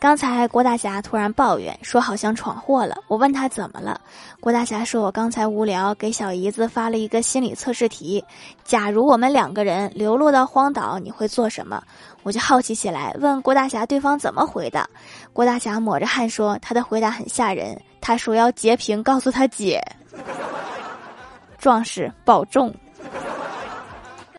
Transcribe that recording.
刚才郭大侠突然抱怨说好像闯祸了，我问他怎么了，郭大侠说我刚才无聊给小姨子发了一个心理测试题，假如我们两个人流落到荒岛，你会做什么？我就好奇起来，问郭大侠对方怎么回的。郭大侠抹着汗说他的回答很吓人，他说要截屏告诉他姐，壮士保重。